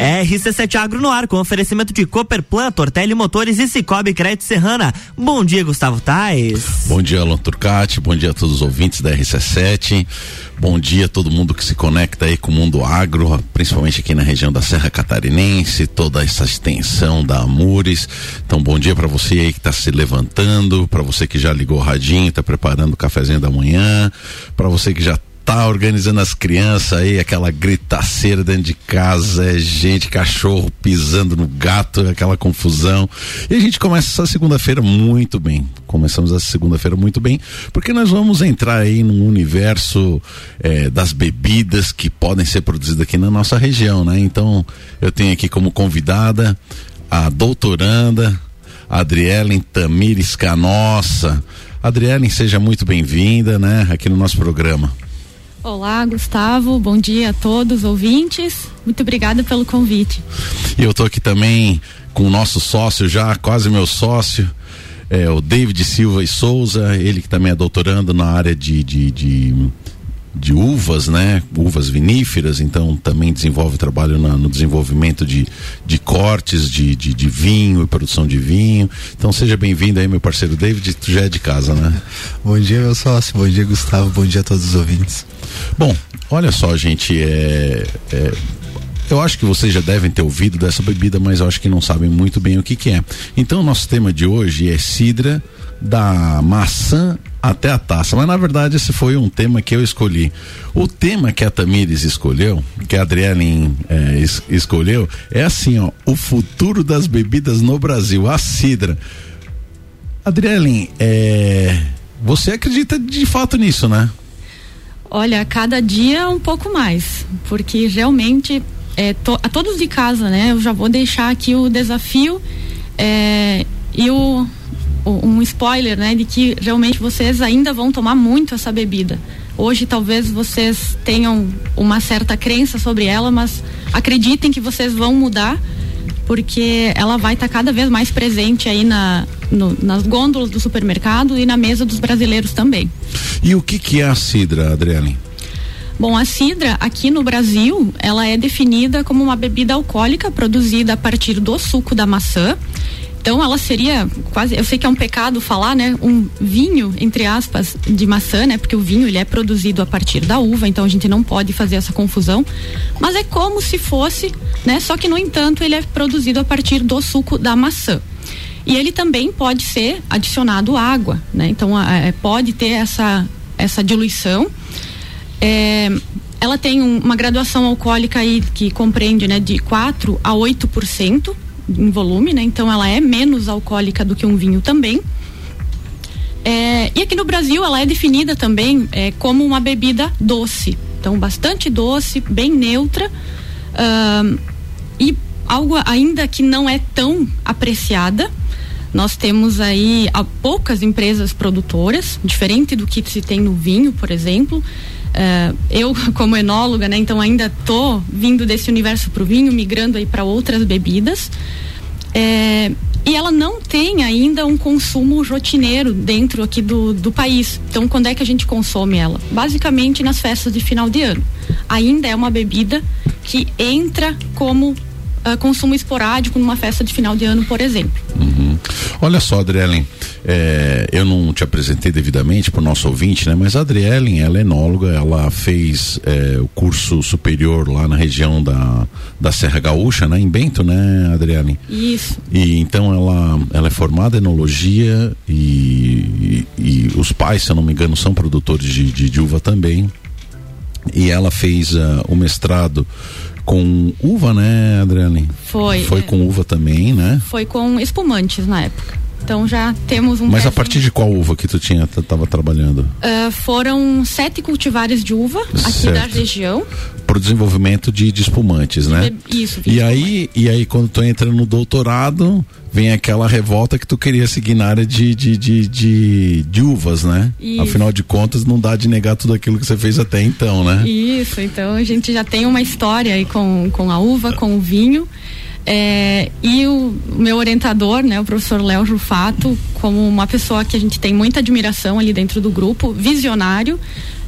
RC7 Agro no ar, com oferecimento de Cooperplan, Tortelli Motores e Cicobi Crédito Serrana. Bom dia, Gustavo Tais. Bom dia, Alan Turcati. Bom dia a todos os ouvintes da RC7. Bom dia a todo mundo que se conecta aí com o mundo agro, principalmente aqui na região da Serra Catarinense, toda essa extensão da Amures. Então, bom dia para você aí que está se levantando, para você que já ligou o radinho, está preparando o cafezinho da manhã, para você que já tá organizando as crianças aí, aquela gritaceira dentro de casa, é gente, cachorro pisando no gato, aquela confusão. E a gente começa essa segunda-feira muito bem. Começamos essa segunda-feira muito bem, porque nós vamos entrar aí num universo eh, das bebidas que podem ser produzidas aqui na nossa região, né? Então, eu tenho aqui como convidada a doutoranda Adrielen Tamires Canossa. Adrielen, seja muito bem-vinda, né, aqui no nosso programa. Olá, Gustavo. Bom dia a todos ouvintes. Muito obrigada pelo convite. E eu estou aqui também com o nosso sócio já, quase meu sócio, é, o David Silva e Souza, ele que também é doutorando na área de, de, de, de uvas, né? Uvas viníferas, então também desenvolve trabalho na, no desenvolvimento de, de cortes de, de, de vinho e produção de vinho. Então seja bem-vindo aí, meu parceiro David, tu já é de casa, né? Bom dia, meu sócio. Bom dia, Gustavo. Bom dia a todos os ouvintes. Bom, olha só, gente, é, é, eu acho que vocês já devem ter ouvido dessa bebida, mas eu acho que não sabem muito bem o que, que é. Então, nosso tema de hoje é cidra da maçã até a taça. Mas na verdade esse foi um tema que eu escolhi. O tema que a Tamires escolheu, que a Adriane é, es, escolheu, é assim, ó, o futuro das bebidas no Brasil, a cidra. Adriane, é, você acredita de fato nisso, né? Olha, cada dia um pouco mais, porque realmente é, to, a todos de casa, né? Eu já vou deixar aqui o desafio é, e o, um spoiler, né? De que realmente vocês ainda vão tomar muito essa bebida. Hoje talvez vocês tenham uma certa crença sobre ela, mas acreditem que vocês vão mudar porque ela vai estar tá cada vez mais presente aí na, no, nas gôndolas do supermercado e na mesa dos brasileiros também. E o que, que é a cidra, Adriane? Bom, a cidra aqui no Brasil, ela é definida como uma bebida alcoólica produzida a partir do suco da maçã então ela seria quase, eu sei que é um pecado falar, né, um vinho entre aspas de maçã, né, porque o vinho ele é produzido a partir da uva, então a gente não pode fazer essa confusão, mas é como se fosse, né, só que no entanto ele é produzido a partir do suco da maçã. E ele também pode ser adicionado água, né? Então é, pode ter essa essa diluição. É, ela tem um, uma graduação alcoólica aí que compreende, né, de 4 a 8% em volume, né? Então ela é menos alcoólica do que um vinho também. É, e aqui no Brasil ela é definida também é, como uma bebida doce. Então bastante doce, bem neutra. Uh, e algo ainda que não é tão apreciada. Nós temos aí poucas empresas produtoras, diferente do que se tem no vinho, por exemplo. Uh, eu, como enóloga, né, então ainda tô vindo desse universo para o vinho, migrando aí para outras bebidas. É, e ela não tem ainda um consumo rotineiro dentro aqui do, do país. Então, quando é que a gente consome ela? Basicamente nas festas de final de ano. Ainda é uma bebida que entra como uh, consumo esporádico numa festa de final de ano, por exemplo. Uhum. Olha só, Adrielen, é, eu não te apresentei devidamente para o nosso ouvinte, né? Mas a Adrielen, ela é enóloga, ela fez é, o curso superior lá na região da, da Serra Gaúcha, né? Em Bento, né, Adrielen? Isso. E então ela, ela é formada em enologia e, e, e os pais, se eu não me engano, são produtores de, de, de uva também. E ela fez uh, o mestrado com uva, né, Adriane? Foi. Foi é. com uva também, né? Foi com espumantes na época. Então já temos um. Mas a partir de qual uva que tu tinha estava trabalhando? Uh, foram sete cultivares de uva aqui certo. da região. Para o desenvolvimento de, de espumantes, né? Isso. E aí, e aí quando tu entra no doutorado, vem aquela revolta que tu queria seguir na área de, de, de, de, de uvas, né? Isso. Afinal de contas, não dá de negar tudo aquilo que você fez até então, né? Isso, então a gente já tem uma história aí com, com a uva, com o vinho. É, e o meu orientador, né, o professor Léo Jufato, como uma pessoa que a gente tem muita admiração ali dentro do grupo, visionário,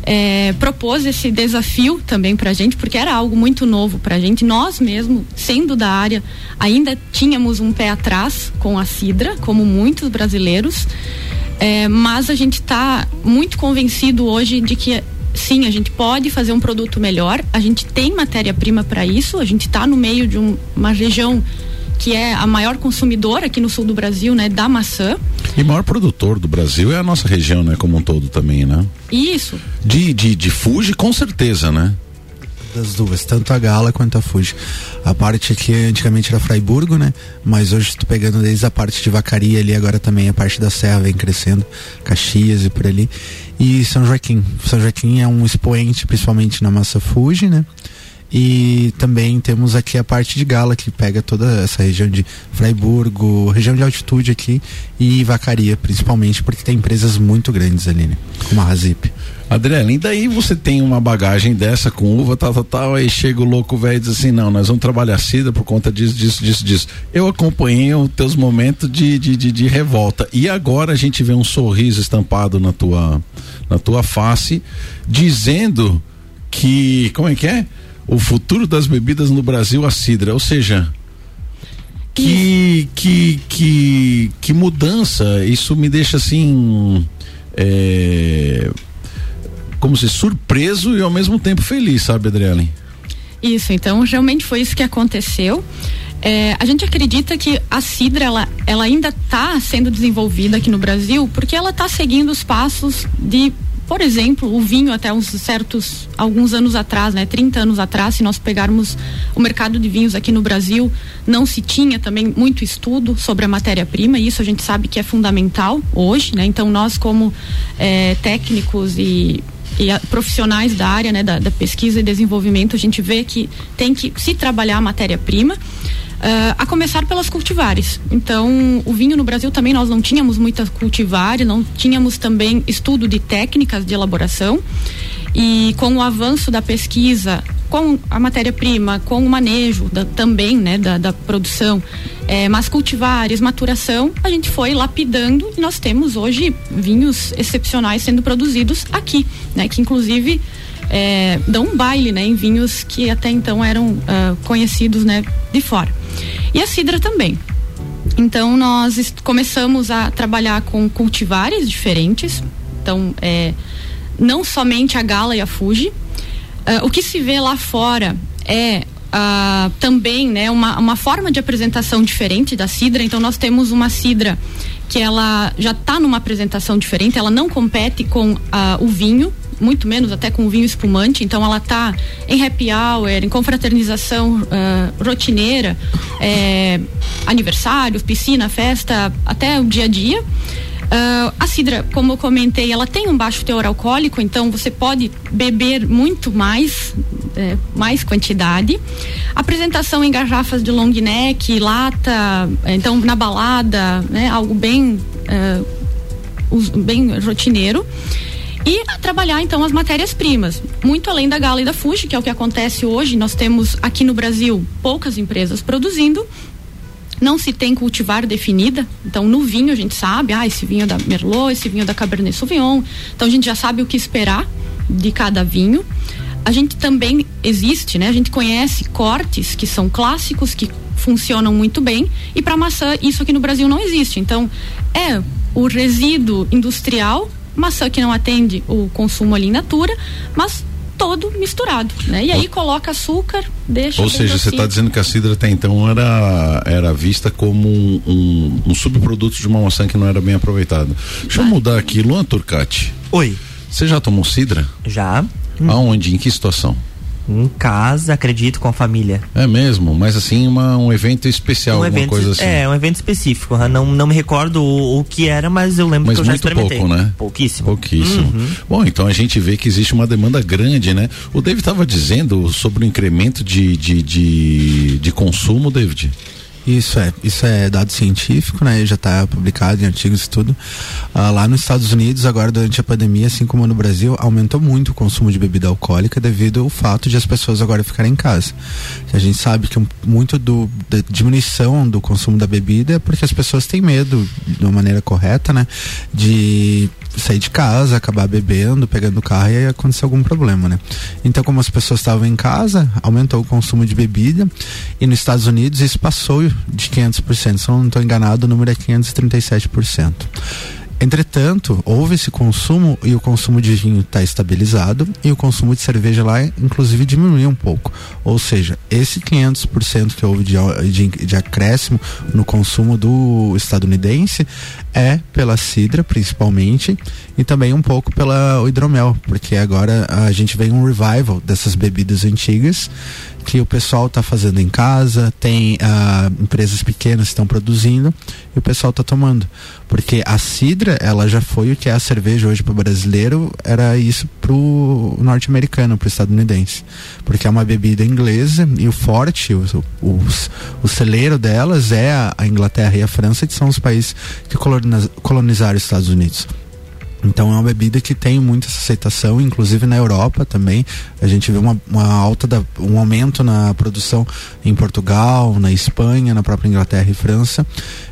é, propôs esse desafio também para a gente, porque era algo muito novo para a gente. Nós mesmo, sendo da área, ainda tínhamos um pé atrás com a Sidra, como muitos brasileiros. É, mas a gente está muito convencido hoje de que sim, a gente pode fazer um produto melhor, a gente tem matéria-prima para isso, a gente está no meio de um, uma região que é a maior consumidora aqui no sul do Brasil, né, da maçã. E maior produtor do Brasil é a nossa região, né, como um todo também, né? Isso. De, de, de Fuji, com certeza, né? Das duas, tanto a Gala quanto a Fuji. A parte aqui antigamente era Fraiburgo, né? Mas hoje estou pegando desde a parte de Vacaria ali, agora também a parte da Serra vem crescendo, Caxias e por ali. E São Joaquim. São Joaquim é um expoente, principalmente na massa Fuji, né? E também temos aqui a parte de Gala, que pega toda essa região de Freiburgo, região de altitude aqui, e Vacaria, principalmente, porque tem empresas muito grandes ali, né? Como a Razip. Adriana, e daí você tem uma bagagem dessa com uva, tal, tal, tal, aí chega o louco velho e diz assim, não, nós vamos trabalhar cida por conta disso, disso, disso, disso. Eu acompanhei os teus momentos de, de, de, de, revolta. E agora a gente vê um sorriso estampado na tua, na tua face, dizendo que, como é que é? o futuro das bebidas no Brasil a cidra, ou seja, que que que que mudança, isso me deixa assim é, como se surpreso e ao mesmo tempo feliz, sabe, Adriane? Isso, então realmente foi isso que aconteceu. É, a gente acredita que a cidra ela, ela ainda está sendo desenvolvida aqui no Brasil porque ela está seguindo os passos de por exemplo, o vinho até uns certos alguns anos atrás, né, 30 anos atrás, se nós pegarmos o mercado de vinhos aqui no Brasil, não se tinha também muito estudo sobre a matéria-prima, e isso a gente sabe que é fundamental hoje, né? Então nós como é, técnicos e e a, profissionais da área, né, da, da, pesquisa e desenvolvimento, a gente vê que tem que se trabalhar a matéria-prima. Uh, a começar pelas cultivares. Então, o vinho no Brasil também nós não tínhamos muitas cultivares, não tínhamos também estudo de técnicas de elaboração. E com o avanço da pesquisa, com a matéria-prima, com o manejo da, também né, da, da produção, é, mas cultivares, maturação, a gente foi lapidando e nós temos hoje vinhos excepcionais sendo produzidos aqui, né, que inclusive é, dão um baile né, em vinhos que até então eram uh, conhecidos né, de fora. E a cidra também. Então nós começamos a trabalhar com cultivares diferentes. Então, é, não somente a Gala e a Fuji. Uh, o que se vê lá fora é uh, também né, uma, uma forma de apresentação diferente da cidra. Então nós temos uma cidra que ela já está numa apresentação diferente, ela não compete com uh, o vinho, muito menos até com o vinho espumante, então ela está em happy hour, em confraternização uh, rotineira, é, aniversário, piscina, festa, até o dia a dia. Uh, a cidra, como eu comentei, ela tem um baixo teor alcoólico, então você pode beber muito mais, é, mais quantidade. Apresentação em garrafas de long neck, lata, então na balada, né, algo bem, uh, bem rotineiro. E trabalhar então as matérias-primas, muito além da Gala e da Fuji, que é o que acontece hoje. Nós temos aqui no Brasil poucas empresas produzindo, não se tem cultivar definida. Então, no vinho a gente sabe, ah, esse vinho é da Merlot, esse vinho é da Cabernet Sauvignon. Então, a gente já sabe o que esperar de cada vinho. A gente também existe, né? A gente conhece cortes que são clássicos, que funcionam muito bem. E para maçã, isso aqui no Brasil não existe. Então, é o resíduo industrial maçã que não atende o consumo ali in natura, mas todo misturado, né? E aí coloca açúcar, deixa. Ou seja, você está dizendo que a cidra até então era, era vista como um, um, um, subproduto de uma maçã que não era bem aproveitada. Deixa Vai. eu mudar aqui, Luan Turcati. Oi. Você já tomou cidra? Já. Aonde? Em que situação? Em casa, acredito, com a família. É mesmo, mas assim, uma, um evento especial, um alguma evento, coisa assim. É, um evento específico. Não, não me recordo o, o que era, mas eu lembro mas que eu já experimentei. pouco, né? Pouquíssimo. Pouquíssimo. Uhum. Bom, então a gente vê que existe uma demanda grande, né? O David estava dizendo sobre o incremento de, de, de, de consumo, David. Isso é, isso é dado científico, né? Já está publicado em artigos e tudo. Ah, lá nos Estados Unidos, agora durante a pandemia, assim como no Brasil, aumentou muito o consumo de bebida alcoólica devido ao fato de as pessoas agora ficarem em casa. A gente sabe que muito do, da diminuição do consumo da bebida é porque as pessoas têm medo, de uma maneira correta, né? De sair de casa, acabar bebendo, pegando o carro e acontecer algum problema, né? Então, como as pessoas estavam em casa, aumentou o consumo de bebida e nos Estados Unidos isso passou de 500%. Se eu não estou enganado, o número é 537%. Entretanto, houve esse consumo e o consumo de vinho está estabilizado e o consumo de cerveja lá, inclusive, diminuiu um pouco. Ou seja, esse 500% que houve de, de, de acréscimo no consumo do estadunidense é pela cidra, principalmente, e também um pouco pela hidromel, porque agora a gente vê um revival dessas bebidas antigas que o pessoal está fazendo em casa, tem ah, empresas pequenas que estão produzindo e o pessoal está tomando. Porque a cidra, ela já foi o que é a cerveja hoje para o brasileiro, era isso para o norte-americano, para o estadunidense. Porque é uma bebida inglesa e o forte, o, o, o celeiro delas é a, a Inglaterra e a França, que são os países que colonizaram os Estados Unidos. Então é uma bebida que tem muita aceitação, inclusive na Europa também. A gente vê uma, uma alta, da, um aumento na produção em Portugal, na Espanha, na própria Inglaterra e França.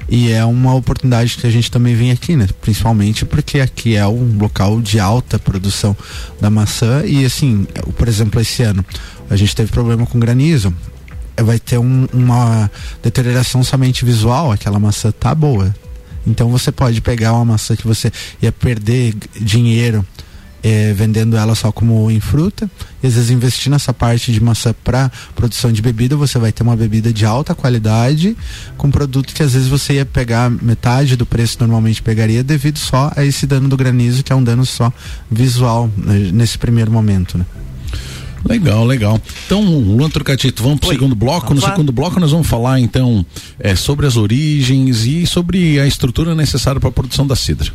E é uma oportunidade que a gente também vem aqui, né? Principalmente porque aqui é um local de alta produção da maçã. E assim, por exemplo, esse ano a gente teve problema com granizo vai ter um, uma deterioração somente visual, aquela maçã tá boa, então você pode pegar uma maçã que você ia perder dinheiro é, vendendo ela só como em fruta e às vezes investir nessa parte de maçã para produção de bebida você vai ter uma bebida de alta qualidade com produto que às vezes você ia pegar metade do preço normalmente pegaria devido só a esse dano do granizo que é um dano só visual né, nesse primeiro momento né? Legal, legal. Então, Luan Trucatito, vamos para o segundo bloco. Vamos no lá. segundo bloco nós vamos falar então é, sobre as origens e sobre a estrutura necessária para a produção da cidra.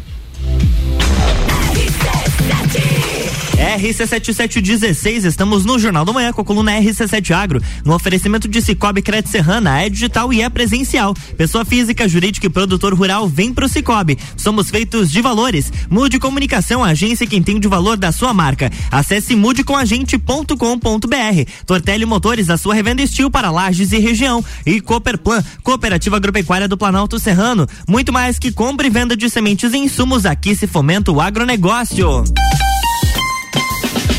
RC7716, estamos no Jornal da Manhã com a coluna RC7 Agro, no oferecimento de Cicobi Crédito Serrana, é digital e é presencial. Pessoa física, jurídica e produtor rural, vem pro Cicobi. Somos feitos de valores. Mude Comunicação, agência que entende o valor da sua marca. Acesse mudecomagente.com.br. Tortelli Motores, a sua revenda estil para lajes e região. E Cooperplan, Cooperativa Agropecuária do Planalto Serrano. Muito mais que compra e venda de sementes e insumos, aqui se fomenta o agronegócio.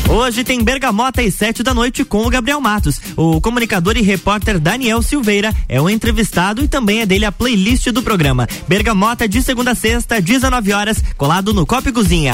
Hoje tem Bergamota às sete da noite com o Gabriel Matos. O comunicador e repórter Daniel Silveira é o entrevistado e também é dele a playlist do programa. Bergamota de segunda a sexta, 19 horas, colado no Copo Cozinha.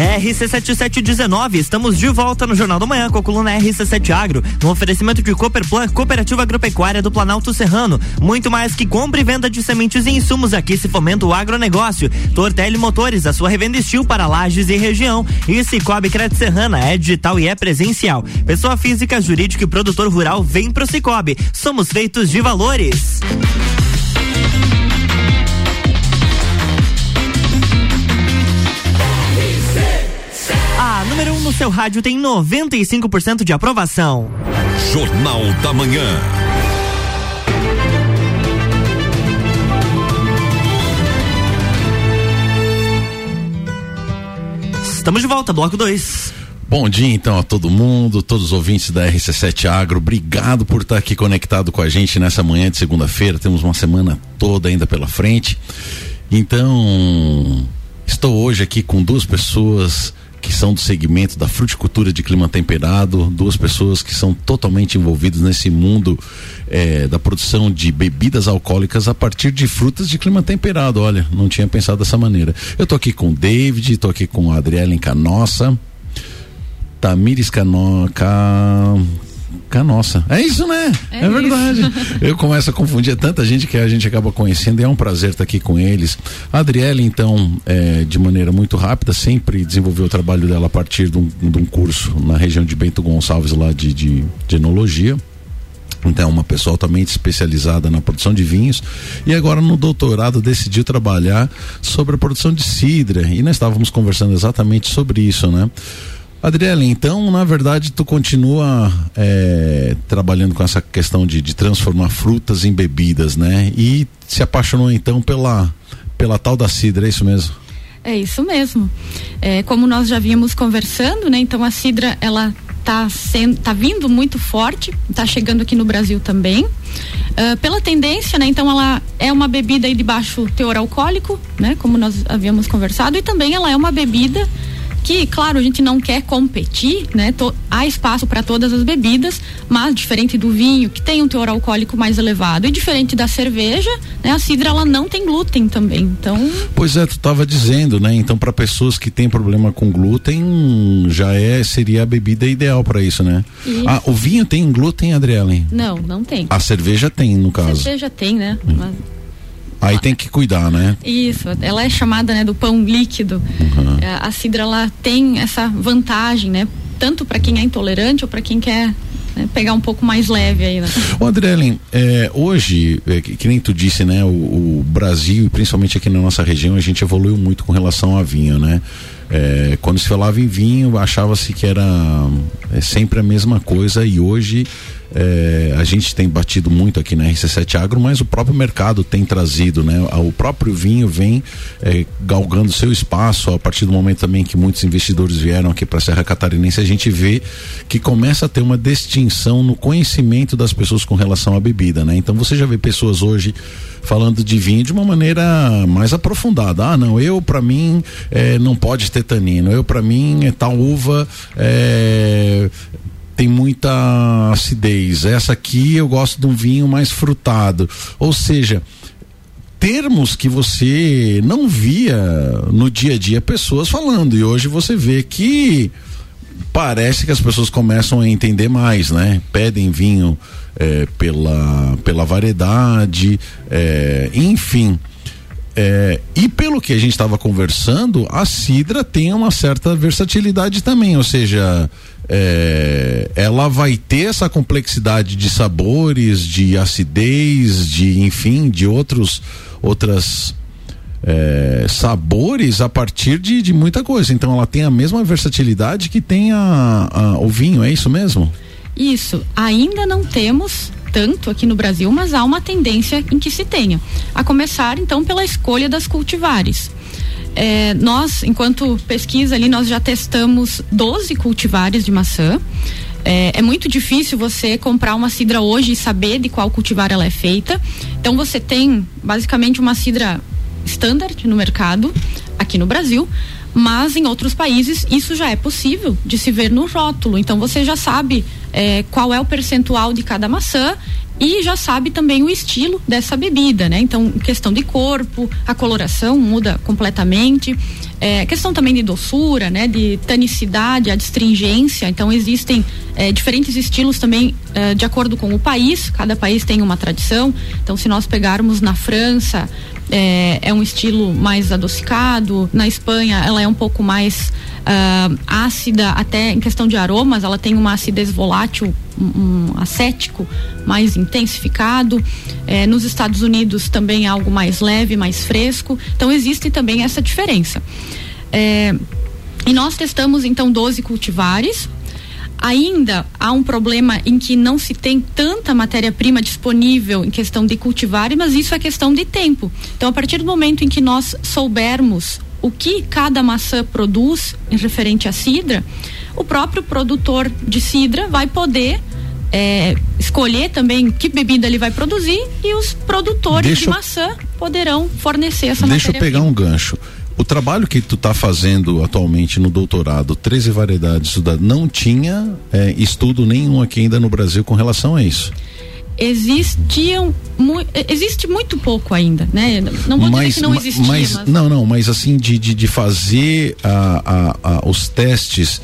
RC7719, estamos de volta no Jornal da Manhã com a coluna RC7 Agro, no oferecimento de Cooperplan, Cooperativa Agropecuária do Planalto Serrano. Muito mais que compra e venda de sementes e insumos aqui se fomenta o agronegócio. Tortelli Motores, a sua revenda estil para lajes e região. E Cicobi Crédito Serrana é digital e é presencial. Pessoa física, jurídica e produtor rural vem pro Cicobi. Somos feitos de valores. Número 1 um no seu rádio tem 95% de aprovação. Jornal da Manhã. Estamos de volta, bloco 2. Bom dia então a todo mundo, todos os ouvintes da RC7 Agro. Obrigado por estar aqui conectado com a gente nessa manhã de segunda-feira. Temos uma semana toda ainda pela frente. Então, estou hoje aqui com duas pessoas que são do segmento da fruticultura de clima temperado, duas pessoas que são totalmente envolvidas nesse mundo eh, da produção de bebidas alcoólicas a partir de frutas de clima temperado. Olha, não tinha pensado dessa maneira. Eu estou aqui com o David, estou aqui com a Adriele Canossa, Tamires Cano, Ca... Canossa. É isso, né? É É, verdade. Eu começo a confundir tanta gente que a gente acaba conhecendo e é um prazer estar aqui com eles. A Adriele, então, é, de maneira muito rápida, sempre desenvolveu o trabalho dela a partir de um, de um curso na região de Bento Gonçalves, lá de, de, de enologia. Então, uma pessoa altamente especializada na produção de vinhos e agora no doutorado decidiu trabalhar sobre a produção de cidra e nós estávamos conversando exatamente sobre isso, né? Adriele, então, na verdade, tu continua é, trabalhando com essa questão de, de transformar frutas em bebidas, né? E se apaixonou então pela, pela tal da cidra, é isso mesmo? É isso mesmo. É, como nós já vínhamos conversando, né? Então a cidra ela tá sendo, tá vindo muito forte, tá chegando aqui no Brasil também. Ah, pela tendência, né? Então ela é uma bebida de baixo teor alcoólico, né? Como nós havíamos conversado, e também ela é uma bebida que, claro, a gente não quer competir, né? To- há espaço para todas as bebidas, mas diferente do vinho, que tem um teor alcoólico mais elevado, e diferente da cerveja, né? A cidra ela não tem glúten também. Então, Pois é, tu estava dizendo, né? Então, para pessoas que têm problema com glúten, já é seria a bebida ideal para isso, né? Isso. Ah, o vinho tem glúten, Adriele? não, não tem. A cerveja tem, no caso. Cerveja tem, né? Hum. Mas- Aí tem que cuidar, né? Isso, ela é chamada né, do pão líquido. Uhum. A cidra ela tem essa vantagem, né? Tanto para quem é intolerante ou para quem quer né, pegar um pouco mais leve aí, né? Ô Adrielen, é, hoje, é, que, que nem tu disse, né, o, o Brasil, e principalmente aqui na nossa região, a gente evoluiu muito com relação a vinho, né? É, quando se falava em vinho, achava-se que era é, sempre a mesma coisa e hoje é, a gente tem batido muito aqui na RC7 Agro, mas o próprio mercado tem trazido, né? O próprio vinho vem é, galgando seu espaço a partir do momento também que muitos investidores vieram aqui para a Serra Catarinense, a gente vê que começa a ter uma distinção no conhecimento das pessoas com relação à bebida, né? Então você já vê pessoas hoje falando de vinho de uma maneira mais aprofundada. Ah, não, eu para mim eh, não pode ter tanino. Eu para mim é tal uva eh, tem muita acidez. Essa aqui eu gosto de um vinho mais frutado. Ou seja, termos que você não via no dia a dia pessoas falando e hoje você vê que parece que as pessoas começam a entender mais, né? Pedem vinho eh, pela, pela variedade, eh, enfim. Eh, e pelo que a gente estava conversando, a cidra tem uma certa versatilidade também, ou seja, eh, ela vai ter essa complexidade de sabores, de acidez, de enfim, de outros outras é, sabores a partir de, de muita coisa. Então ela tem a mesma versatilidade que tem a, a- o vinho, é isso mesmo? Isso, ainda não temos tanto aqui no Brasil, mas há uma tendência em que se tenha. A começar, então, pela escolha das cultivares. É, nós, enquanto pesquisa ali, nós já testamos 12 cultivares de maçã. É, é muito difícil você comprar uma cidra hoje e saber de qual cultivar ela é feita. Então você tem basicamente uma cidra standard no mercado aqui no Brasil, mas em outros países isso já é possível de se ver no rótulo. Então você já sabe é, qual é o percentual de cada maçã e já sabe também o estilo dessa bebida, né? Então, questão de corpo, a coloração muda completamente. É, questão também de doçura, né, de tanicidade, a astringência. Então existem é, diferentes estilos também é, de acordo com o país. Cada país tem uma tradição. Então, se nós pegarmos na França, é, é, um estilo mais adocicado. Na Espanha, ela é um pouco mais uh, ácida, até em questão de aromas, ela tem uma acidez volátil, um, um acético mais intensificado. É, nos Estados Unidos também é algo mais leve, mais fresco. Então existe também essa diferença. É, e nós testamos então 12 cultivares. Ainda há um problema em que não se tem tanta matéria-prima disponível em questão de cultivares, mas isso é questão de tempo. Então, a partir do momento em que nós soubermos o que cada maçã produz em referente à cidra, o próprio produtor de cidra vai poder é, escolher também que bebida ele vai produzir e os produtores Deixa de maçã poderão fornecer essa Deixa eu pegar um gancho. O trabalho que tu está fazendo atualmente no doutorado, 13 variedades, não tinha é, estudo nenhum aqui ainda no Brasil com relação a isso existiam mu existe muito pouco ainda, né? Não vou mas, dizer que não existia, mas, mas... não, não, mas assim de, de, de fazer a, a, a, os testes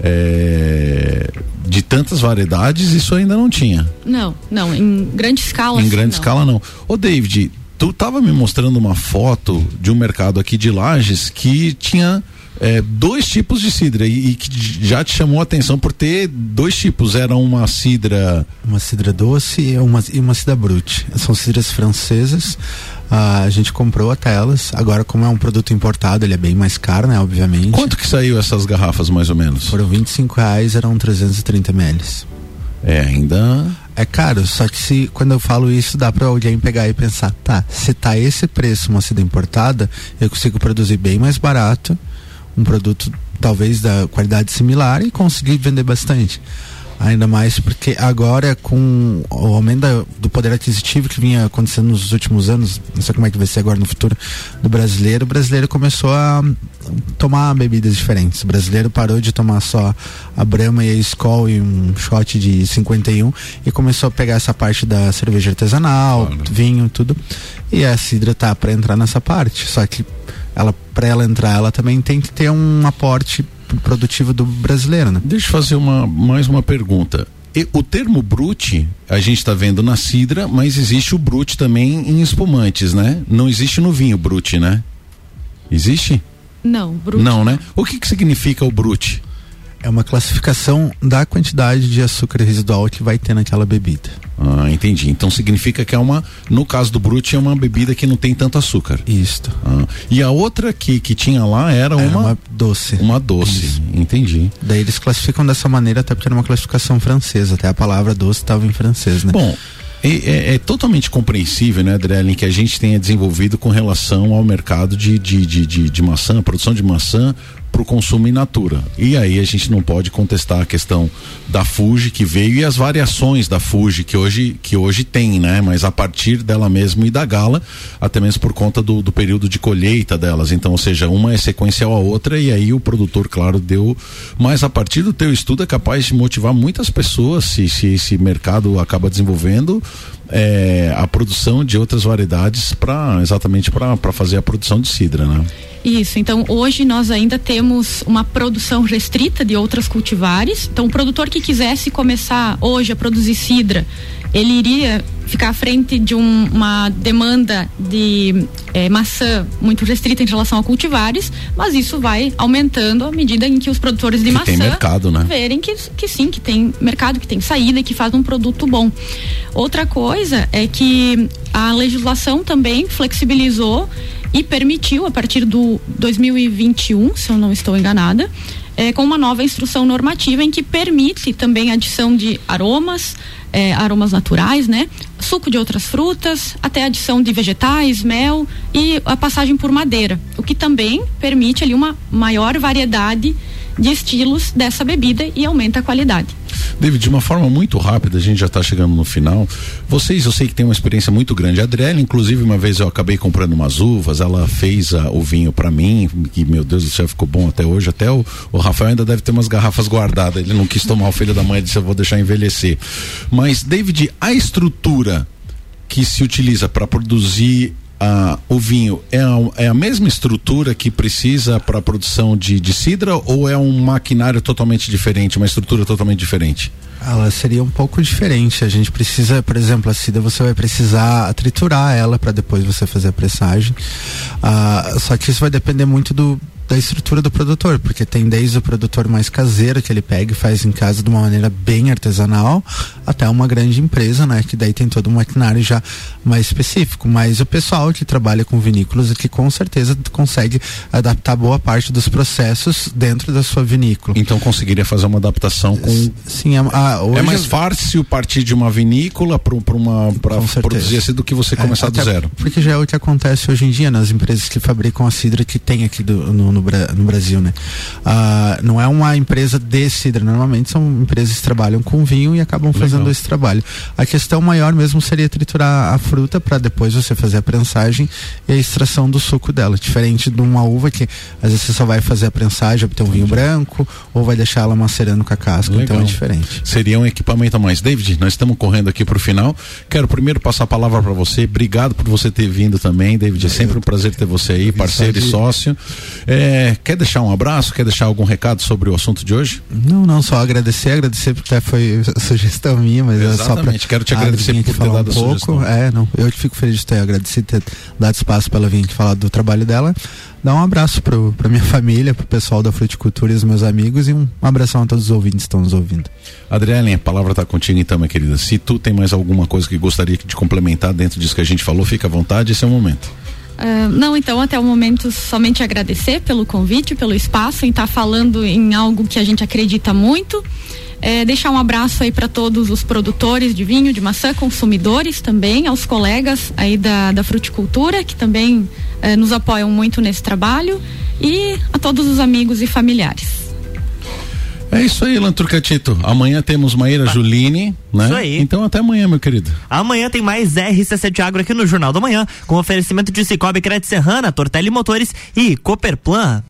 é, de tantas variedades, isso ainda não tinha. Não, não, em grande escala. Em grande não. escala não. Ô David, tu estava me mostrando uma foto de um mercado aqui de Lages que tinha é, dois tipos de cidra e, e, que já te chamou a atenção por ter dois tipos. Era uma cidra. Uma cidra doce e uma, e uma cidra brute. São cidras francesas. Ah, a gente comprou até elas. Agora, como é um produto importado, ele é bem mais caro, né? Obviamente. Quanto que saiu essas garrafas, mais ou menos? Foram 25 reais, eram 330 ml. É, ainda. É caro, só que se quando eu falo isso, dá para alguém pegar e pensar, tá, se tá esse preço uma cidra importada, eu consigo produzir bem mais barato um produto talvez da qualidade similar e conseguir vender bastante. Ainda mais porque agora com o aumento do poder aquisitivo que vinha acontecendo nos últimos anos, não sei como é que vai ser agora no futuro do brasileiro, o brasileiro começou a tomar bebidas diferentes. O brasileiro parou de tomar só a Brahma e a Skol e um shot de 51 e começou a pegar essa parte da cerveja artesanal, claro. vinho, tudo. E a Cidra tá para entrar nessa parte. Só que ela para ela entrar, ela também tem que ter um aporte produtivo do brasileiro, né? Deixa eu fazer uma mais uma pergunta. E, o termo brute a gente está vendo na cidra, mas existe o brute também em espumantes, né? Não existe no vinho brute, né? Existe? Não, brute. Não, né? O que que significa o brute? É uma classificação da quantidade de açúcar residual que vai ter naquela bebida. Ah, entendi. Então significa que é uma, no caso do Brute, é uma bebida que não tem tanto açúcar. Isso. Ah, e a outra que, que tinha lá era, era uma, uma doce. Uma doce, Isso. entendi. Daí eles classificam dessa maneira até porque era uma classificação francesa, até a palavra doce estava em francês, né? Bom, é, é, é, totalmente compreensível, né, Adrielen, que a gente tenha desenvolvido com relação ao mercado de, de, de, de, de maçã, produção de maçã para o consumo in natura. E aí a gente não pode contestar a questão da Fuji que veio e as variações da Fuji que hoje, que hoje tem, né? Mas a partir dela mesmo e da Gala, até mesmo por conta do, do período de colheita delas. Então, ou seja, uma é sequencial à outra e aí o produtor, claro, deu. Mas a partir do teu estudo é capaz de motivar muitas pessoas se, se esse mercado acaba desenvolvendo é, a produção de outras variedades para exatamente para fazer a produção de cidra, né? Isso. Então hoje nós ainda temos uma produção restrita de outras cultivares. Então o produtor que quisesse começar hoje a produzir cidra, ele iria ficar à frente de um, uma demanda de é, maçã muito restrita em relação a cultivares, mas isso vai aumentando à medida em que os produtores de que maçã tem mercado, né? verem que, que sim, que tem mercado, que tem saída e que faz um produto bom. Outra coisa é que a legislação também flexibilizou e permitiu, a partir do 2021, se eu não estou enganada, é, com uma nova instrução normativa em que permite também a adição de aromas, é, aromas naturais, né? Suco de outras frutas, até adição de vegetais, mel e a passagem por madeira, o que também permite ali uma maior variedade de estilos dessa bebida e aumenta a qualidade. David, de uma forma muito rápida, a gente já está chegando no final. Vocês, eu sei que tem uma experiência muito grande. A Adriele, inclusive, uma vez eu acabei comprando umas uvas, ela fez a, o vinho para mim, que meu Deus do céu, ficou bom até hoje. Até o, o Rafael ainda deve ter umas garrafas guardadas. Ele não quis tomar o filho da mãe e disse: Eu vou deixar envelhecer. Mas, David, a estrutura que se utiliza para produzir ah, o vinho é a, é a mesma estrutura que precisa para a produção de, de cidra ou é um maquinário totalmente diferente, uma estrutura totalmente diferente? Ela seria um pouco diferente. A gente precisa, por exemplo, a cidra você vai precisar triturar ela para depois você fazer a pressagem. Ah, só que isso vai depender muito do, da estrutura do produtor, porque tem desde o produtor mais caseiro que ele pega e faz em casa de uma maneira bem artesanal, até uma grande empresa, né, que daí tem todo um maquinário já mais específico. Mas o pessoal que trabalha com vinícolas que com certeza consegue adaptar boa parte dos processos dentro da sua vinícola. Então conseguiria fazer uma adaptação com. Sim, a, a, é mais fácil partir de uma vinícola para uma para produzir assim do que você começar é, do zero. Porque já é o que acontece hoje em dia nas empresas que fabricam a cidra que tem aqui do, no, no, no Brasil, né? Ah, não é uma empresa de cidra, normalmente são empresas que trabalham com vinho e acabam Legal. fazendo esse trabalho. A questão maior mesmo seria triturar a fruta para depois você fazer a prensagem e a extração do suco dela, diferente de uma uva que às vezes você só vai fazer a prensagem, obter um vinho branco ou vai deixar ela macerando com a casca, Legal. então é diferente. Seria um equipamento a mais. David, nós estamos correndo aqui para o final. Quero primeiro passar a palavra para você. Obrigado por você ter vindo também, David. É sempre um prazer ter você aí, parceiro e sócio. É, é, quer deixar um abraço? Quer deixar algum recado sobre o assunto de hoje? Não, não, só agradecer, agradecer porque foi sugestão minha, mas Exatamente, é só pra quero te agradecer por ter dado um pouco. Sugestão. É, não, eu fico feliz de ter agradecido, ter dado espaço para ela vir aqui falar do trabalho dela. Dar um abraço para minha família, para o pessoal da Fruticultura e os meus amigos e um abração a todos os ouvintes que estão nos ouvindo. Adriane, a palavra está contigo então, minha querida. Se tu tem mais alguma coisa que gostaria de complementar dentro disso que a gente falou, fica à vontade, esse é o momento. Uh, não, então até o momento somente agradecer pelo convite, pelo espaço, em estar tá falando em algo que a gente acredita muito. É, deixar um abraço aí para todos os produtores de vinho, de maçã, consumidores também, aos colegas aí da, da fruticultura que também é, nos apoiam muito nesse trabalho e a todos os amigos e familiares. É isso aí, Lanturcatito. Amanhã temos Maíra ah, Juline, né? Isso aí. Então até amanhã, meu querido. Amanhã tem mais RC7 Agro aqui no Jornal da Manhã, com oferecimento de Cicobi Crédito Serrana, Tortelli Motores e Cooperplan.